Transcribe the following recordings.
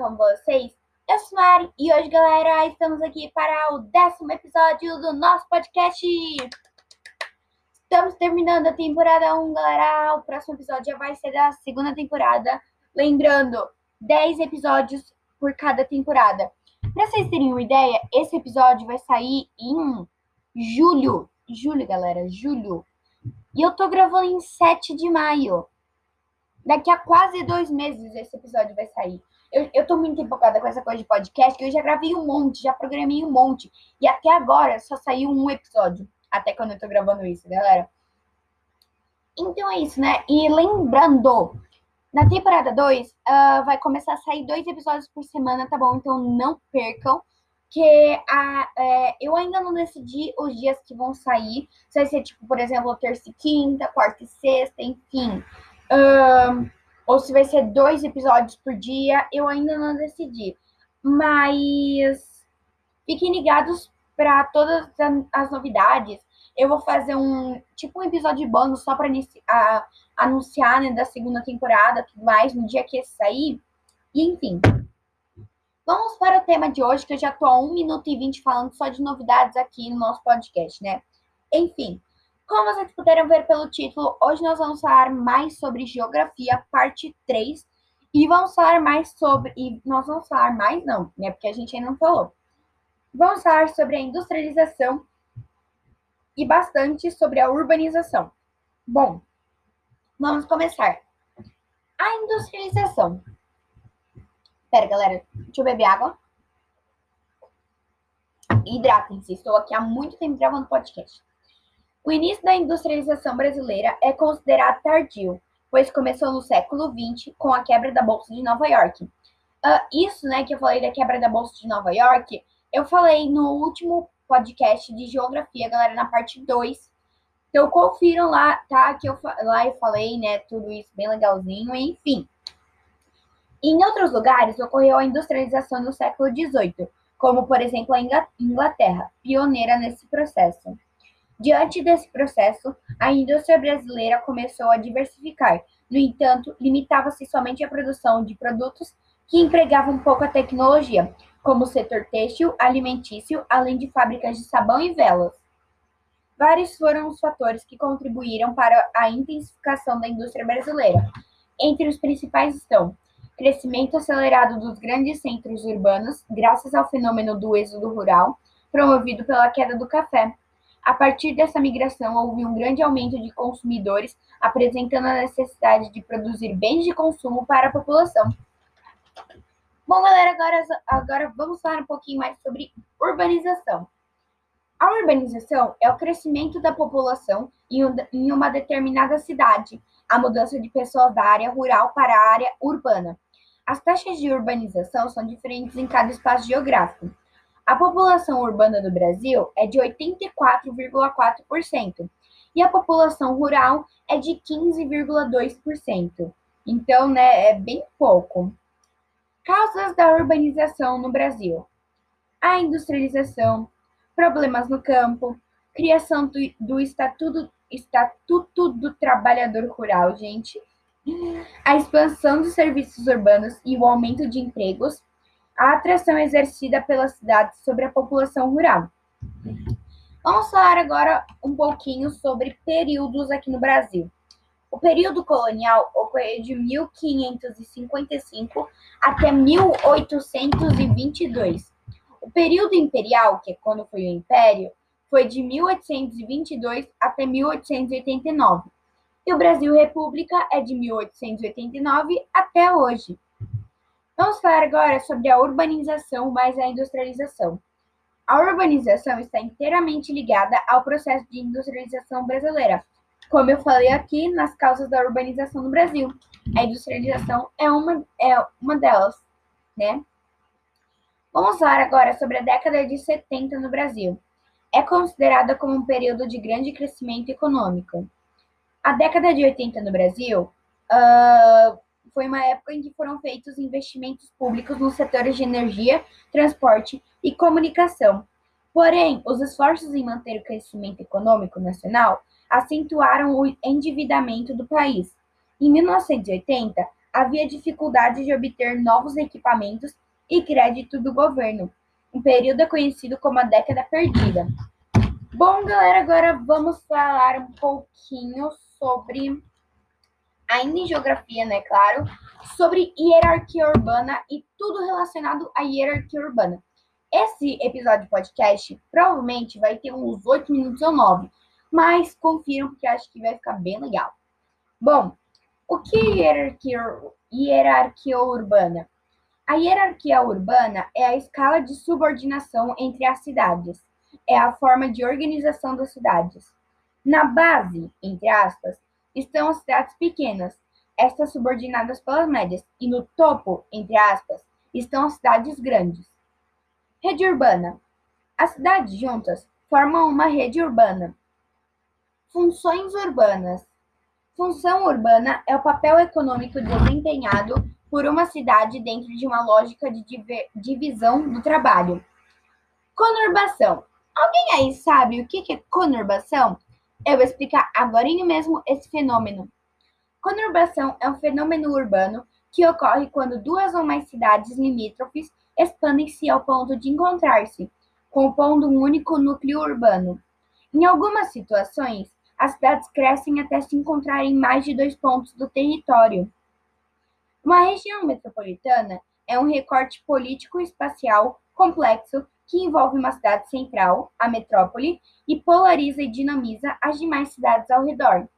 com vocês? Eu sou Mari e hoje, galera, estamos aqui para o décimo episódio do nosso podcast. Estamos terminando a temporada 1, galera. O próximo episódio já vai ser da segunda temporada. Lembrando, 10 episódios por cada temporada. Para vocês terem uma ideia, esse episódio vai sair em julho. Julho, galera, julho. E eu tô gravando em 7 de maio. Daqui a quase dois meses esse episódio vai sair. Eu, eu tô muito empolgada com essa coisa de podcast, que eu já gravei um monte, já programei um monte. E até agora só saiu um episódio. Até quando eu tô gravando isso, galera. Então é isso, né? E lembrando, na temporada 2, uh, ah, vai começar a sair dois episódios por semana, tá bom? Então não percam. Que a, é, eu ainda não decidi os dias que vão sair. Se vai ser, tipo, por exemplo, terça e quinta, quarta e sexta, enfim. Um, ou se vai ser dois episódios por dia, eu ainda não decidi. Mas fiquem ligados para todas as novidades. Eu vou fazer um tipo um episódio bônus só para anunciar né, da segunda temporada, tudo mais, no dia que esse sair. E enfim. Vamos para o tema de hoje, que eu já tô a 1 minuto e 20 falando só de novidades aqui no nosso podcast, né? Enfim, como vocês puderam ver pelo título, hoje nós vamos falar mais sobre geografia, parte 3. E vamos falar mais sobre. E nós vamos falar mais, não, né? Porque a gente ainda não falou. Vamos falar sobre a industrialização e bastante sobre a urbanização. Bom, vamos começar. A industrialização. Pera, galera, deixa eu beber água. Hidratem-se, estou aqui há muito tempo gravando podcast. O início da industrialização brasileira é considerado tardio, pois começou no século XX com a quebra da Bolsa de Nova York. Uh, isso, né, que eu falei da quebra da Bolsa de Nova York, eu falei no último podcast de geografia, galera, na parte 2. Então confiram lá, tá? Que eu lá eu falei, né, tudo isso bem legalzinho, enfim. Em outros lugares ocorreu a industrialização no século XVIII, como por exemplo a Inglaterra, pioneira nesse processo. Diante desse processo, a indústria brasileira começou a diversificar. No entanto, limitava-se somente à produção de produtos que empregavam pouca tecnologia, como o setor têxtil, alimentício, além de fábricas de sabão e velas. Vários foram os fatores que contribuíram para a intensificação da indústria brasileira. Entre os principais estão crescimento acelerado dos grandes centros urbanos, graças ao fenômeno do êxodo rural, promovido pela queda do café, a partir dessa migração, houve um grande aumento de consumidores, apresentando a necessidade de produzir bens de consumo para a população. Bom, galera, agora, agora vamos falar um pouquinho mais sobre urbanização. A urbanização é o crescimento da população em uma determinada cidade, a mudança de pessoas da área rural para a área urbana. As taxas de urbanização são diferentes em cada espaço geográfico. A população urbana do Brasil é de 84,4% e a população rural é de 15,2%. Então, né, é bem pouco. Causas da urbanização no Brasil: a industrialização, problemas no campo, criação do, do estatuto, estatuto do Trabalhador Rural, gente, a expansão dos serviços urbanos e o aumento de empregos, a atração exercida pelas cidades sobre a população rural. Vamos falar agora um pouquinho sobre períodos aqui no Brasil. O período colonial ocorreu de 1555 até 1822. O período imperial, que é quando foi o Império, foi de 1822 até 1889. E o Brasil República é de 1889 até hoje. Vamos falar agora sobre a urbanização mais a industrialização. A urbanização está inteiramente ligada ao processo de industrialização brasileira. Como eu falei aqui nas causas da urbanização no Brasil, a industrialização é uma, é uma delas, né? Vamos falar agora sobre a década de 70 no Brasil. É considerada como um período de grande crescimento econômico. A década de 80 no Brasil uh, foi uma época em que foram feitos investimentos públicos nos setores de energia, transporte e comunicação. Porém, os esforços em manter o crescimento econômico nacional acentuaram o endividamento do país. Em 1980, havia dificuldade de obter novos equipamentos e crédito do governo. Um período conhecido como a década perdida. Bom, galera, agora vamos falar um pouquinho sobre, ainda em geografia, né, claro, sobre hierarquia urbana e tudo relacionado à hierarquia urbana. Esse episódio de podcast provavelmente vai ter uns 8 minutos ou 9, mas confiram porque acho que vai ficar bem legal. Bom, o que é hierarquia, hierarquia urbana? A hierarquia urbana é a escala de subordinação entre as cidades. É a forma de organização das cidades. Na base, entre aspas, estão as cidades pequenas, estas subordinadas pelas médias, e no topo, entre aspas, estão as cidades grandes. Rede urbana. As cidades juntas formam uma rede urbana. Funções urbanas. Função urbana é o papel econômico desempenhado por uma cidade dentro de uma lógica de divisão do trabalho. Conurbação. Alguém aí sabe o que é conurbação? Eu vou explicar agora mesmo esse fenômeno. Conurbação é um fenômeno urbano que ocorre quando duas ou mais cidades limítrofes expandem-se ao ponto de encontrar-se, compondo um único núcleo urbano. Em algumas situações, as cidades crescem até se encontrarem em mais de dois pontos do território. Uma região metropolitana é um recorte político-espacial complexo que envolve uma cidade central, a metrópole, e polariza e dinamiza as demais cidades ao redor.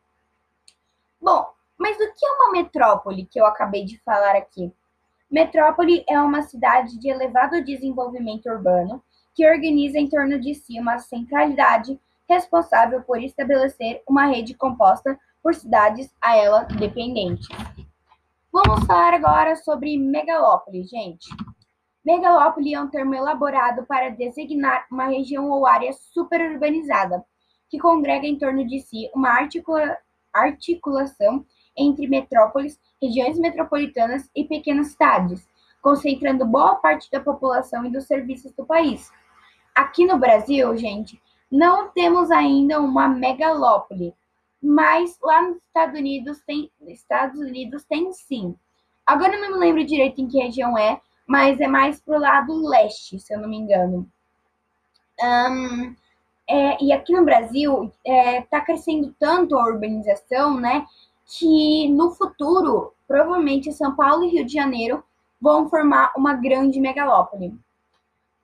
Bom, mas o que é uma metrópole que eu acabei de falar aqui? Metrópole é uma cidade de elevado desenvolvimento urbano que organiza em torno de si uma centralidade responsável por estabelecer uma rede composta por cidades a ela dependentes. Vamos falar agora sobre megalópole, gente. Megalópole é um termo elaborado para designar uma região ou área superurbanizada, que congrega em torno de si uma articula articulação entre metrópoles, regiões metropolitanas e pequenas cidades, concentrando boa parte da população e dos serviços do país. Aqui no Brasil, gente, não temos ainda uma megalópole, mas lá nos Estados Unidos tem, Estados Unidos tem sim. Agora não me lembro direito em que região é, mas é mais pro lado leste, se eu não me engano. Um, é, e aqui no Brasil está é, crescendo tanto a urbanização, né, que no futuro, provavelmente São Paulo e Rio de Janeiro vão formar uma grande megalópole.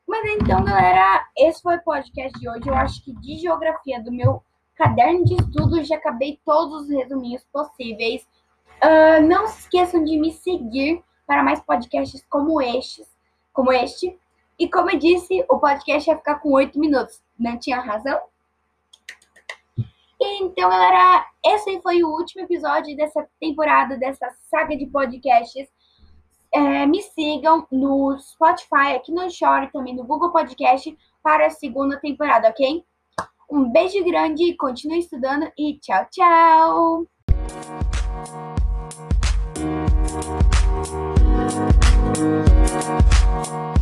Mas então, galera, esse foi o podcast de hoje. Eu acho que de geografia do meu caderno de estudos já acabei todos os resuminhos possíveis. Uh, não se esqueçam de me seguir para mais podcasts como estes, como este. E como eu disse, o podcast ia ficar com oito minutos. Não tinha razão? Então, galera, esse foi o último episódio dessa temporada, dessa saga de podcasts. É, me sigam no Spotify, aqui no Shore, também no Google Podcast para a segunda temporada, ok? Um beijo grande, continue estudando e tchau, tchau! Thank you.